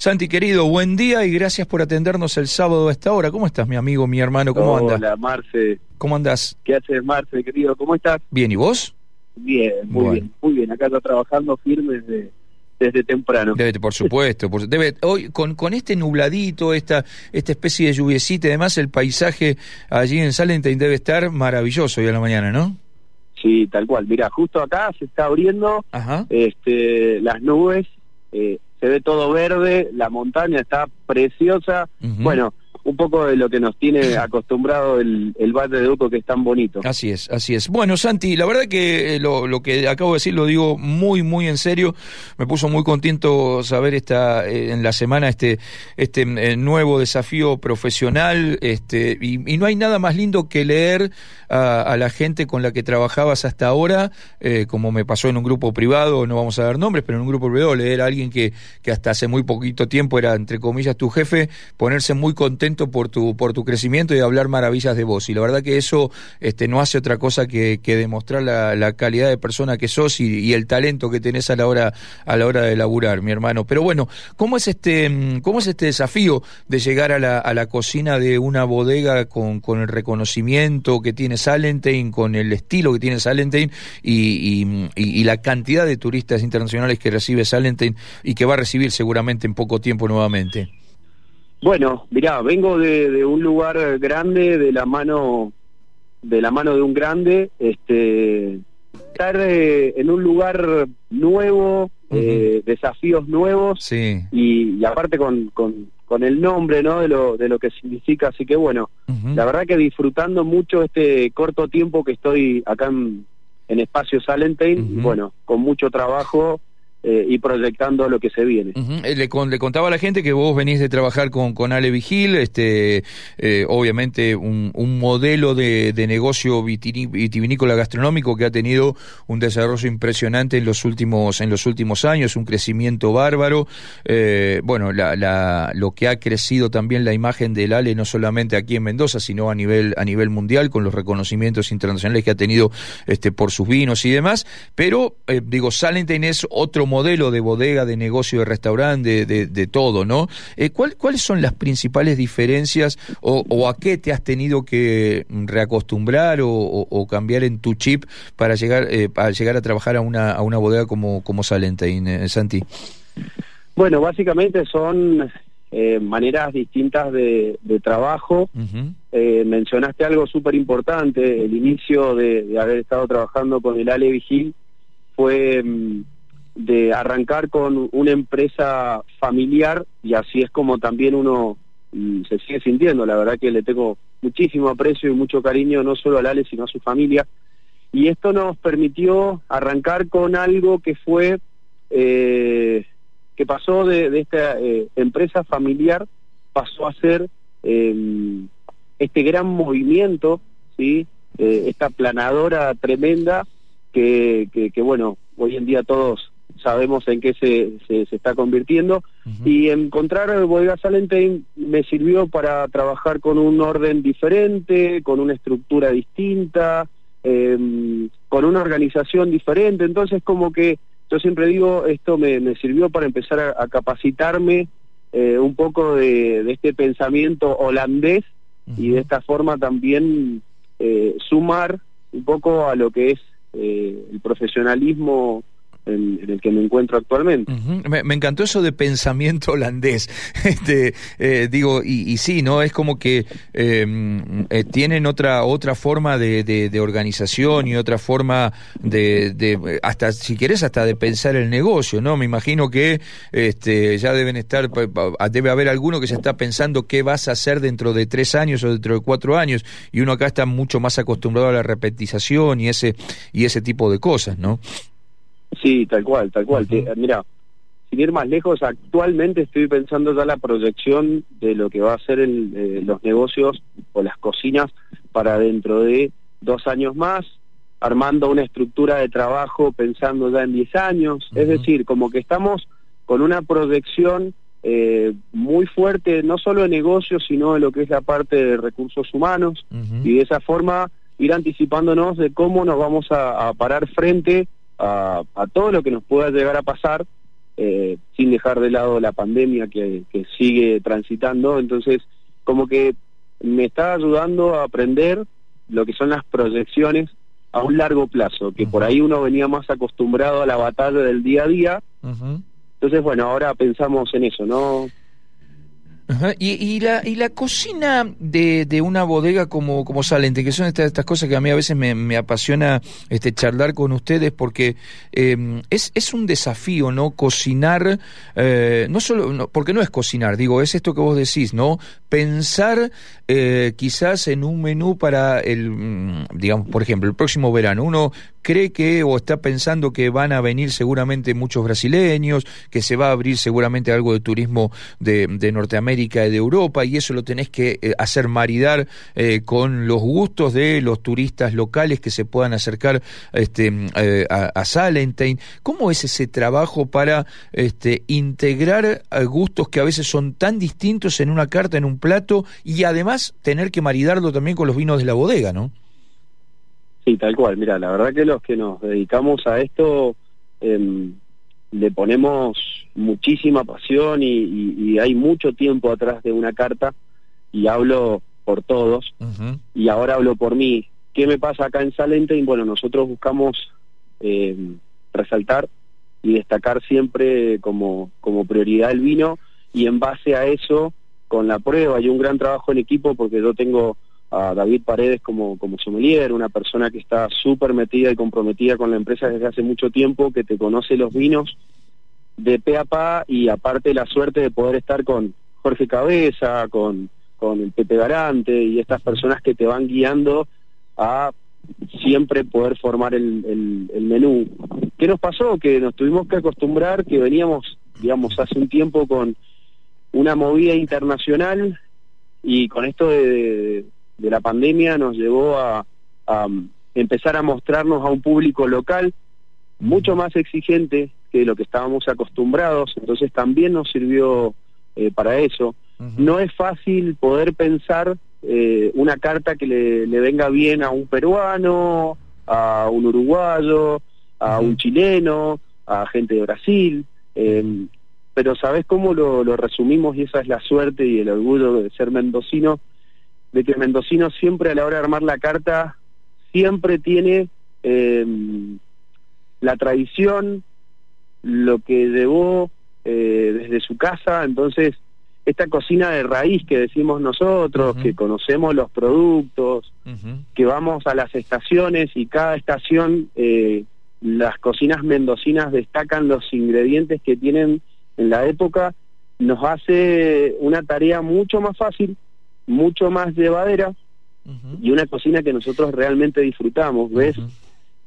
Santi, querido, buen día y gracias por atendernos el sábado a esta hora. ¿Cómo estás, mi amigo, mi hermano? ¿Cómo andas? Hola, Marce. ¿Cómo andas? ¿Qué haces, Marce, querido? ¿Cómo estás? Bien, ¿y vos? Bien, muy bien, muy bien. Acá está trabajando firme desde, desde temprano. Debe, por supuesto. Por, debe, hoy, con, con este nubladito, esta, esta especie de lluviecita y demás, el paisaje allí en Salentín debe estar maravilloso hoy a la mañana, ¿no? Sí, tal cual. Mira, justo acá se está abriendo Este, las nubes, eh, se ve todo verde, la montaña está preciosa. Bueno, poco de lo que nos tiene acostumbrado el, el de Duco, que es tan bonito. Así es, así es. Bueno, Santi, la verdad que eh, lo, lo, que acabo de decir lo digo muy, muy en serio. Me puso muy contento saber esta eh, en la semana este, este eh, nuevo desafío profesional. Este, y, no hay nada más lindo que leer a, la gente con la que trabajabas hasta ahora, como me pasó en un grupo privado, no vamos a dar nombres, pero en un grupo privado, leer a alguien que, que hasta hace muy poquito tiempo era, entre comillas, tu jefe, ponerse muy contento por tu, por tu crecimiento y hablar maravillas de vos. Y la verdad que eso este, no hace otra cosa que, que demostrar la, calidad de persona que sos y, el talento que tenés a la hora, a la hora de laburar, mi hermano. Pero bueno, ¿cómo es este, cómo es este desafío de llegar a la, a la cocina de una bodega con, con el reconocimiento que tiene Salentein, con el estilo que tiene Salentein y, y, y, la cantidad de turistas internacionales que recibe Salentein y que va a recibir seguramente en poco tiempo nuevamente? Bueno, mirá, vengo de, un lugar grande, de la mano de la mano de un grande, este estar eh, en un lugar nuevo, eh, desafíos nuevos. Sí. y, aparte con, con, con, el nombre no de lo de lo que significa, así que bueno, la verdad que disfrutando mucho este corto tiempo que estoy acá en, en Espacio Salentein, bueno, con mucho trabajo eh, y proyectando lo que se viene. Eh, le, le, contaba a la gente que vos venís de trabajar con, con Ale Vigil, este, eh, obviamente un, un, modelo de, de negocio vitivinícola gastronómico que ha tenido un desarrollo impresionante en los últimos, en los últimos años, un crecimiento bárbaro. bueno, la, la, lo que ha crecido también la imagen del Ale, no solamente aquí en Mendoza, sino a nivel, a nivel mundial, con los reconocimientos internacionales que ha tenido este, por sus vinos y demás. Pero, digo, Salenten es otro modelo de bodega, de negocio, de restaurante, de, de, todo, ¿no? Eh, ¿cuál, ¿Cuáles son las principales diferencias o, a qué te has tenido que reacostumbrar o, cambiar en tu chip para llegar, eh, para llegar a trabajar a una, a una bodega como, como Salentein, eh, Santi? Bueno, básicamente son maneras distintas de, trabajo. mencionaste algo súper importante, el inicio de, de, haber estado trabajando con el Ale Vigil fue mm, de arrancar con una empresa familiar y así es como también uno mm, se sigue sintiendo. La verdad que le tengo muchísimo aprecio y mucho cariño no solo a Ale sino a su familia. Y esto nos permitió arrancar con algo que fue, eh, que pasó de, esta eh, empresa familiar, pasó a ser em, este gran movimiento, ¿sí? Eh, esta planadora tremenda que, bueno, hoy en día todos sabemos en qué se, se, está convirtiendo. Y encontrar Bodega Salentein me sirvió para trabajar con un orden diferente, con una estructura distinta, em, con una organización diferente. Entonces, como que yo siempre digo, esto me, me sirvió para empezar a, capacitarme eh, un poco de, de, este pensamiento holandés y de esta forma también eh, sumar un poco a lo que es eh, el profesionalismo en, el que me encuentro actualmente. me, encantó eso de pensamiento holandés. Este, eh, digo, y, y, sí, ¿no? Es como que em, eh, tienen otra, otra forma de, de, organización y otra forma de, de, hasta, si querés, hasta de pensar el negocio, ¿no? Me imagino que este, ya deben estar, debe haber alguno que ya está pensando qué vas a hacer dentro de tres años o dentro de cuatro años, y uno acá está mucho más acostumbrado a la repetización y ese, y ese tipo de cosas, ¿no? Sí, tal cual, tal cual. mira, sin ir más lejos, actualmente estoy pensando ya la proyección de lo que va a ser el, eh, los negocios o las cocinas para dentro de dos años más, armando una estructura de trabajo pensando ya en diez años. Es decir, como que estamos con una proyección eh, muy fuerte, no solo de negocios, sino de lo que es la parte de recursos humanos, y de esa forma ir anticipándonos de cómo nos vamos a, a parar frente a, todo lo que nos pueda llegar a pasar eh, sin dejar de lado la pandemia que, que sigue transitando. Entonces, como que me está ayudando a aprender lo que son las proyecciones a un largo plazo, que por ahí uno venía más acostumbrado a la batalla del día a día. Entonces, bueno, ahora pensamos en eso, ¿no? Y, la, y la cocina de, de una bodega como, como Salente, que son estas, estas cosas que a mí a veces me, me apasiona este, charlar con ustedes, porque em, es, es un desafío, ¿no? Cocinar, eh, no solo, porque no es cocinar, digo, es esto que vos decís, ¿no? Pensar eh, quizás en un menú para el, mm, digamos, por ejemplo, el próximo verano. Uno cree que o está pensando que van a venir seguramente muchos brasileños, que se va a abrir seguramente algo de turismo de, Norteamérica y de Europa, y eso lo tenés que eh, hacer maridar eh, con los gustos de los turistas locales que se puedan acercar este, eh, a, a. ¿Cómo es ese trabajo para este, integrar gustos que a veces son tan distintos en una carta, en un plato, y además tener que maridarlo también con los vinos de la bodega, ¿no? Sí, tal cual. Mira, la verdad que los que nos dedicamos a esto eh, le ponemos muchísima pasión y, y, y, hay mucho tiempo atrás de una carta y hablo por todos uh -huh. y ahora hablo por mí. ¿Qué me pasa acá en Salente? Y bueno, nosotros buscamos eh, resaltar y destacar siempre como, como prioridad el vino y en base a eso, con la prueba y un gran trabajo en equipo, porque yo tengo a David Paredes como, como sommelier, una persona que está súper metida y comprometida con la empresa desde hace mucho tiempo, que te conoce los vinos de pe a pa y aparte la suerte de poder estar con Jorge Cabeza, con, con el Pepe Garante y estas personas que te van guiando a siempre poder formar el, el, menú. ¿Qué nos pasó? Que nos tuvimos que acostumbrar, que veníamos, digamos, hace un tiempo con una movida internacional y con esto de de la pandemia nos llevó a, a, empezar a mostrarnos a un público local mucho más exigente que lo que estábamos acostumbrados, entonces también nos sirvió eh, para eso. Uh -huh. No es fácil poder pensar eh, una carta que le, le, venga bien a un peruano, a un uruguayo, a uh -huh. un chileno, a gente de Brasil, eh, pero ¿sabes cómo lo, lo resumimos? Y esa es la suerte y el orgullo de ser mendocino, de que el mendocino siempre a la hora de armar la carta siempre tiene eh, la tradición, lo que llevó eh, desde su casa, entonces esta cocina de raíz que decimos nosotros, uh -huh. que conocemos los productos, uh -huh. que vamos a las estaciones y cada estación eh, las cocinas mendocinas destacan los ingredientes que tienen en la época, nos hace una tarea mucho más fácil mucho más llevadera uh -huh. y una cocina que nosotros realmente disfrutamos, ¿ves? Uh -huh.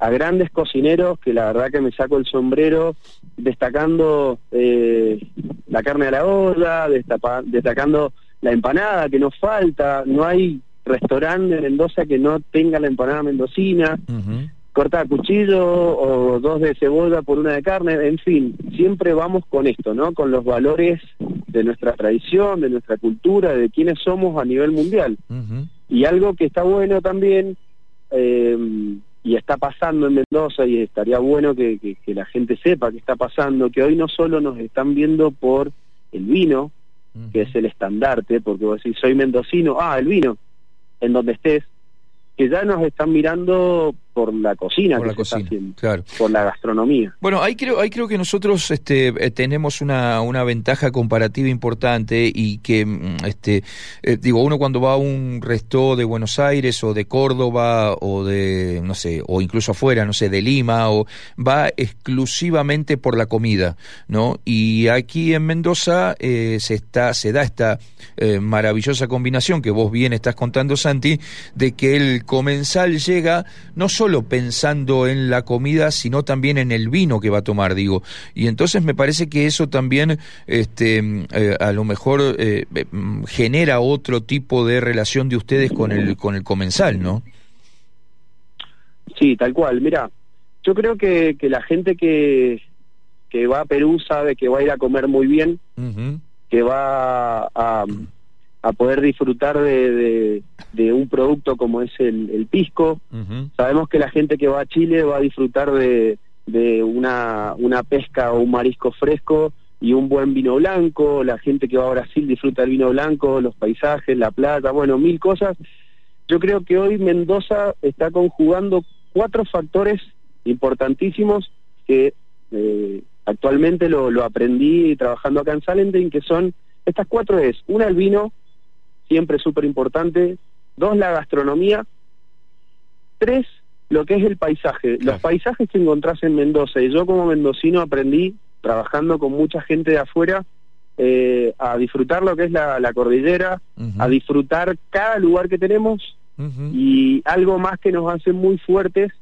A grandes cocineros que la verdad que me saco el sombrero destacando eh, la carne a la olla, destapa, destacando la empanada que nos falta, no hay restaurante en Mendoza que no tenga la empanada mendocina, uh -huh. Corta a cuchillo o dos de cebolla por una de carne, en fin, siempre vamos con esto, ¿no? Con los valores de nuestra tradición, de nuestra cultura, de quiénes somos a nivel mundial. Uh -huh. Y algo que está bueno también, eh, y está pasando en Mendoza, y estaría bueno que, que, que, la gente sepa que está pasando, que hoy no solo nos están viendo por el vino, uh -huh. que es el estandarte, porque vos decís, soy mendocino, ah, el vino, en donde estés, que ya nos están mirando por la cocina por que la se cocina, está haciendo, claro. por la gastronomía. Bueno, ahí creo, ahí creo que nosotros este, eh, tenemos una, una ventaja comparativa importante y que, mm, este, eh, digo, uno cuando va a un resto de Buenos Aires o de Córdoba o de, no sé, o incluso afuera, no sé, de Lima, o va exclusivamente por la comida, ¿no? Y aquí en Mendoza eh, se está, se da esta eh, maravillosa combinación que vos bien estás contando, Santi, de que el comensal llega no solo solo pensando en la comida, sino también en el vino que va a tomar, digo. Y entonces me parece que eso también, este, eh, a lo mejor eh, genera otro tipo de relación de ustedes con el con el comensal, ¿no? Sí, tal cual. Mira, yo creo que, que la gente que que va a Perú sabe que va a ir a comer muy bien, uh -huh. que va a, a poder disfrutar de, de, de, un producto como es el, el pisco. Uh -huh. Sabemos que la gente que va a Chile va a disfrutar de, de una, una pesca o un marisco fresco y un buen vino blanco, la gente que va a Brasil disfruta del vino blanco, los paisajes, la plata, bueno, mil cosas. Yo creo que hoy Mendoza está conjugando cuatro factores importantísimos que eh, actualmente lo, lo aprendí trabajando acá en Salenten, que son, estas cuatro es, una el vino, siempre súper importante, dos la gastronomía, tres lo que es el paisaje, los paisajes que encontrás en Mendoza, y yo como mendocino aprendí trabajando con mucha gente de afuera eh, a disfrutar lo que es la, cordillera, a disfrutar cada lugar que tenemos y algo más que nos hace muy fuertes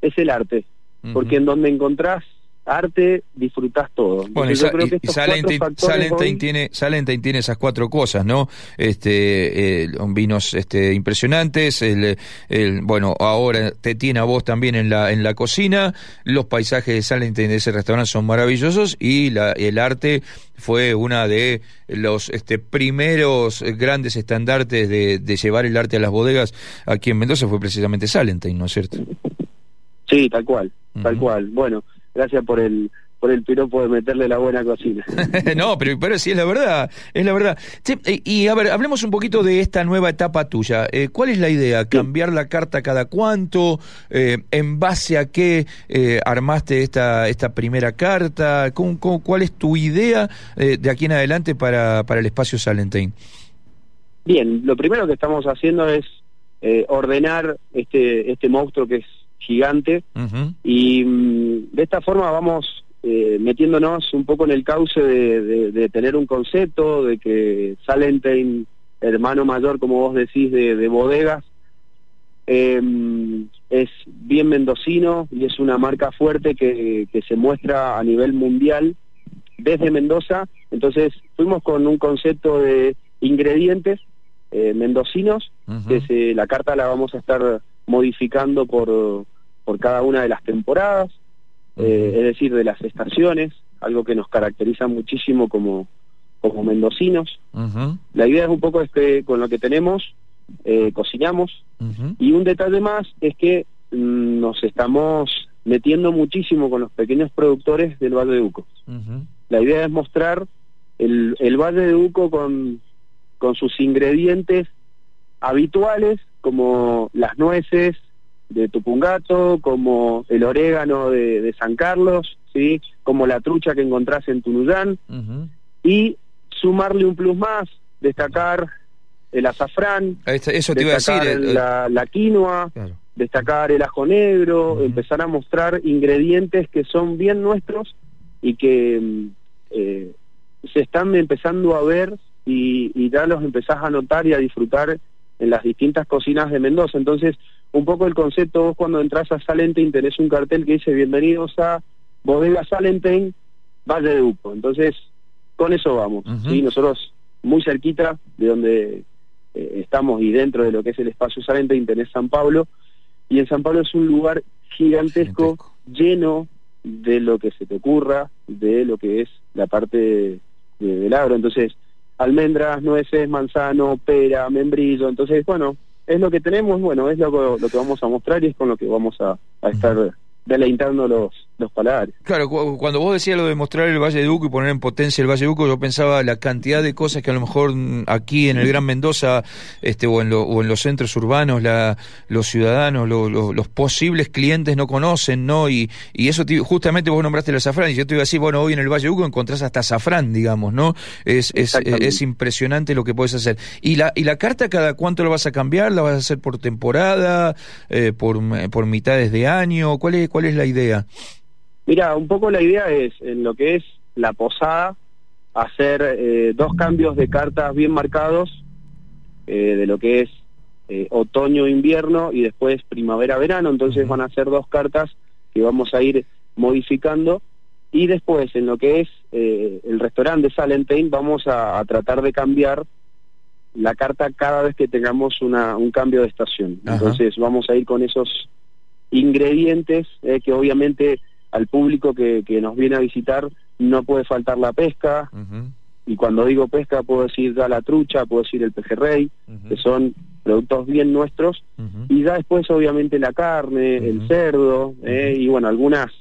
es el arte, porque en donde encontrás arte, disfrutás todo. Bueno, y, Salentine, tiene, Salentine tiene esas cuatro cosas, ¿no? Este, vinos este, impresionantes, el, el, bueno, ahora te tiene a vos también en la, en la cocina, los paisajes de Salentine de ese restaurante son maravillosos y la, el arte fue una de los este, primeros grandes estandartes de, de llevar el arte a las bodegas aquí en Mendoza fue precisamente Salentine, ¿no es cierto? Sí, tal cual, tal cual. Bueno, gracias por el por el piropo de meterle la buena cocina. no, pero, pero sí es la verdad, es la verdad. y, a ver, hablemos un poquito de esta nueva etapa tuya. Eh, ¿Cuál es la idea? ¿Cambiar la carta cada cuánto? Eh, ¿En base a qué eh, armaste esta, esta primera carta? cuál es tu idea de aquí en adelante para, para el espacio Salentine? Bien, lo primero que estamos haciendo es ordenar este, este monstruo que es gigante. Y mm, de esta forma vamos eh, metiéndonos un poco en el cauce de, tener un concepto, de que Salentine, hermano mayor, como vos decís, de, bodegas, em, es bien mendocino y es una marca fuerte que, que se muestra a nivel mundial desde Mendoza. Entonces fuimos con un concepto de ingredientes eh, mendocinos, que la carta la vamos a estar modificando por, por cada una de las temporadas, eh, es decir, de las estaciones, algo que nos caracteriza muchísimo como, como mendocinos. La idea es un poco es que con lo que tenemos eh, cocinamos. Y un detalle más es que mm, nos estamos metiendo muchísimo con los pequeños productores del Valle de Uco. La idea es mostrar el, el Valle de Uco con, con sus ingredientes habituales como las nueces, de Tupungato, como el orégano de, San Carlos, ¿sí? como la trucha que encontrás en Tunuyán, y sumarle un plus más, destacar el azafrán, eso te iba a decir, la, quinoa, destacar el ajo negro, empezar a mostrar ingredientes que son bien nuestros y que mm, eh, se están empezando a ver y, y ya los empezás a notar y a disfrutar en las distintas cocinas de Mendoza. Entonces, un poco el concepto, vos cuando entras a Salentine tenés un cartel que dice bienvenidos a Bodega Salentine, Valle de Uco. Entonces, con eso vamos. ¿sí? Nosotros muy cerquita de donde eh, estamos y dentro de lo que es el espacio Salentine tenés San Pablo. Y en San Pablo es un lugar gigantesco, lleno de lo que se te ocurra, de lo que es la parte del agro. Entonces, almendras, nueces, manzano, pera, membrillo. Entonces, bueno, es lo que tenemos, bueno, es lo, que vamos a mostrar y es con lo que vamos a estar deleitando los, los palabras. Claro, cuando vos decías lo de mostrar el Valle de Uco y poner en potencia el Valle de Uco, yo pensaba la cantidad de cosas que a lo mejor mm, aquí en el Gran Mendoza este, o, en o en los centros urbanos la, los ciudadanos, los posibles clientes no conocen, ¿no? Y, y eso justamente vos nombraste el azafrán y yo te iba a decir, bueno, hoy en el Valle de Uco encontrás hasta azafrán, digamos, ¿no? Es, es, es impresionante lo que puedes hacer. ¿Y la, ¿Y la carta cada cuánto lo vas a cambiar? ¿La vas a hacer por temporada? Eh, por, ¿Por mitades de año? ¿Cuál es, ¿Cuál es la idea? Mira, un poco la idea es, en lo que es la posada, hacer eh, dos cambios de cartas bien marcados, eh, de lo que es eh, otoño-invierno y después primavera-verano, entonces van a ser dos cartas que vamos a ir modificando y después en lo que es el restaurante de Salentine vamos a, tratar de cambiar la carta cada vez que tengamos una, un cambio de estación. Entonces vamos a ir con esos ingredientes eh, que obviamente al público que, que, nos viene a visitar no puede faltar la pesca. Y cuando digo pesca puedo decir ya la trucha, puedo decir el pejerrey, que son productos bien nuestros. Y ya después obviamente la carne, el cerdo, eh, y bueno, algunas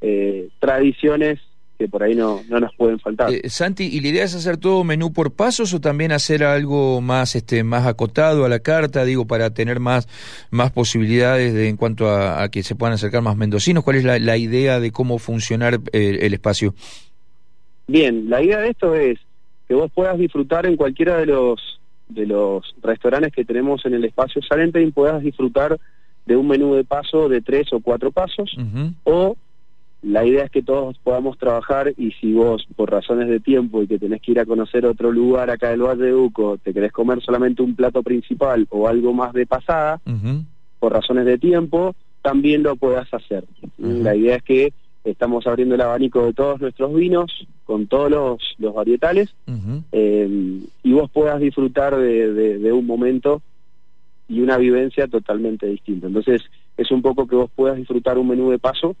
eh, tradiciones que por ahí no, no nos pueden faltar. Eh, Santi, ¿y la idea es hacer todo menú por pasos o también hacer algo más este más acotado a la carta, digo, para tener más, más posibilidades de, en cuanto a, que se puedan acercar más mendocinos? ¿Cuál es la, idea de cómo funcionar eh, el espacio? Bien, la idea de esto es que vos puedas disfrutar en cualquiera de los de los restaurantes que tenemos en el espacio Salente y puedas disfrutar de un menú de paso de tres o cuatro pasos o la idea es que todos podamos trabajar y si vos por razones de tiempo y que tenés que ir a conocer otro lugar acá del Valle de Uco, te querés comer solamente un plato principal o algo más de pasada, por razones de tiempo, también lo puedas hacer. La idea es que estamos abriendo el abanico de todos nuestros vinos con todos los, los varietales eh, y vos puedas disfrutar de, de un momento y una vivencia totalmente distinta. Entonces es un poco que vos puedas disfrutar un menú de paso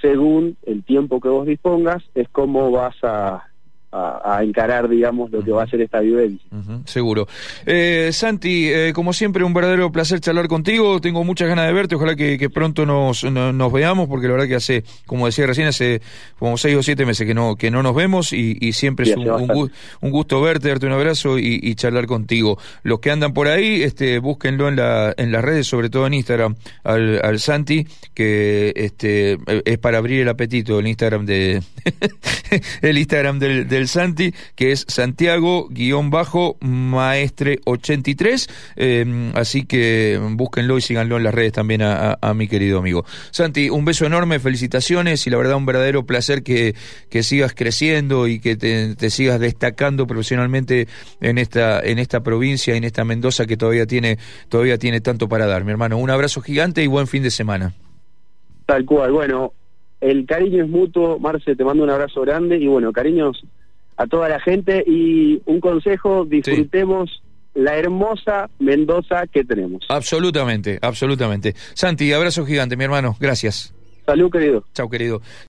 según el tiempo que vos dispongas, es cómo vas a, a, encarar, digamos, lo que va a ser esta vivencia. seguro. Eh, Santi, eh, como siempre, un verdadero placer charlar contigo. Tengo muchas ganas de verte. Ojalá que, pronto nos, nos veamos, porque la verdad que hace, como decía recién, hace como seis o siete meses que no, que no nos vemos y, siempre es un, un, gusto verte, darte un abrazo y, charlar contigo. Los que andan por ahí, este, búsquenlo en, la, en las redes, sobre todo en Instagram, al, al Santi, que este, es para abrir el apetito, el Instagram de el Instagram del Santi, que es Santiago-maestre83. Em, así que búsquenlo y síganlo en las redes también a, mi querido amigo. Santi, un beso enorme, felicitaciones y la verdad un verdadero placer que, que sigas creciendo y que te, sigas destacando profesionalmente en esta, en esta provincia, en esta Mendoza que todavía tiene, todavía tiene tanto para dar. Mi hermano, un abrazo gigante y buen fin de semana. Tal cual, bueno, el cariño es mutuo, Marce, te mando un abrazo grande y bueno, cariños a toda la gente y un consejo, disfrutemos la hermosa Mendoza que tenemos. Absolutamente, absolutamente. Santi, abrazo gigante, mi hermano, gracias. Salud, querido. Chao, querido.